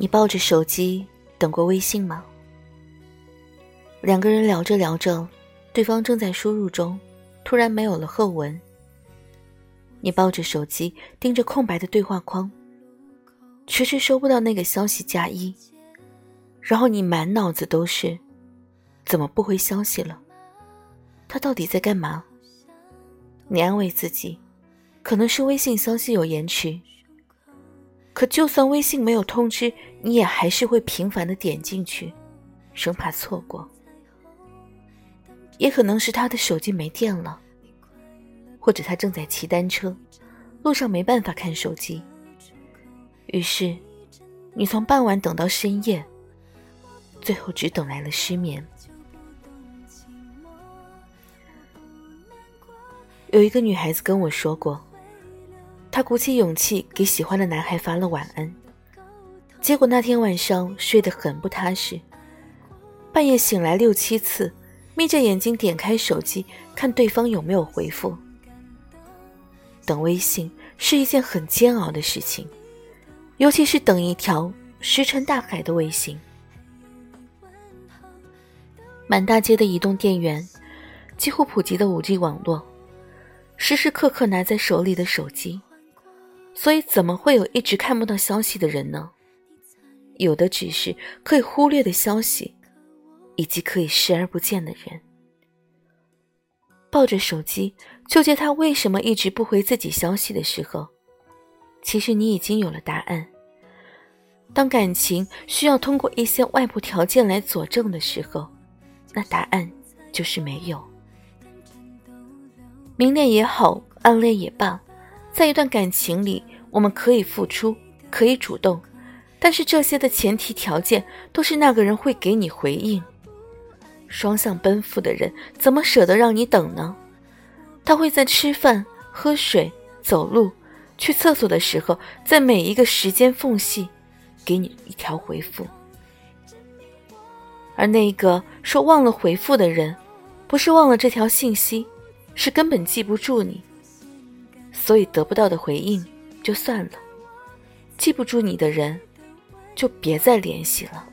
你抱着手机等过微信吗？两个人聊着聊着，对方正在输入中，突然没有了后文。你抱着手机盯着空白的对话框，迟迟收不到那个消息加一，然后你满脑子都是怎么不回消息了？他到底在干嘛？你安慰自己，可能是微信消息有延迟。可就算微信没有通知，你也还是会频繁的点进去，生怕错过。也可能是他的手机没电了，或者他正在骑单车，路上没办法看手机。于是，你从傍晚等到深夜，最后只等来了失眠。有一个女孩子跟我说过。她鼓起勇气给喜欢的男孩发了晚安，结果那天晚上睡得很不踏实，半夜醒来六七次，眯着眼睛点开手机看对方有没有回复。等微信是一件很煎熬的事情，尤其是等一条石沉大海的微信。满大街的移动电源，几乎普及的五 G 网络，时时刻刻拿在手里的手机。所以，怎么会有一直看不到消息的人呢？有的只是可以忽略的消息，以及可以视而不见的人。抱着手机纠结他为什么一直不回自己消息的时候，其实你已经有了答案。当感情需要通过一些外部条件来佐证的时候，那答案就是没有。明恋也好，暗恋也罢。在一段感情里，我们可以付出，可以主动，但是这些的前提条件都是那个人会给你回应。双向奔赴的人怎么舍得让你等呢？他会在吃饭、喝水、走路、去厕所的时候，在每一个时间缝隙，给你一条回复。而那个说忘了回复的人，不是忘了这条信息，是根本记不住你。所以得不到的回应就算了，记不住你的人，就别再联系了。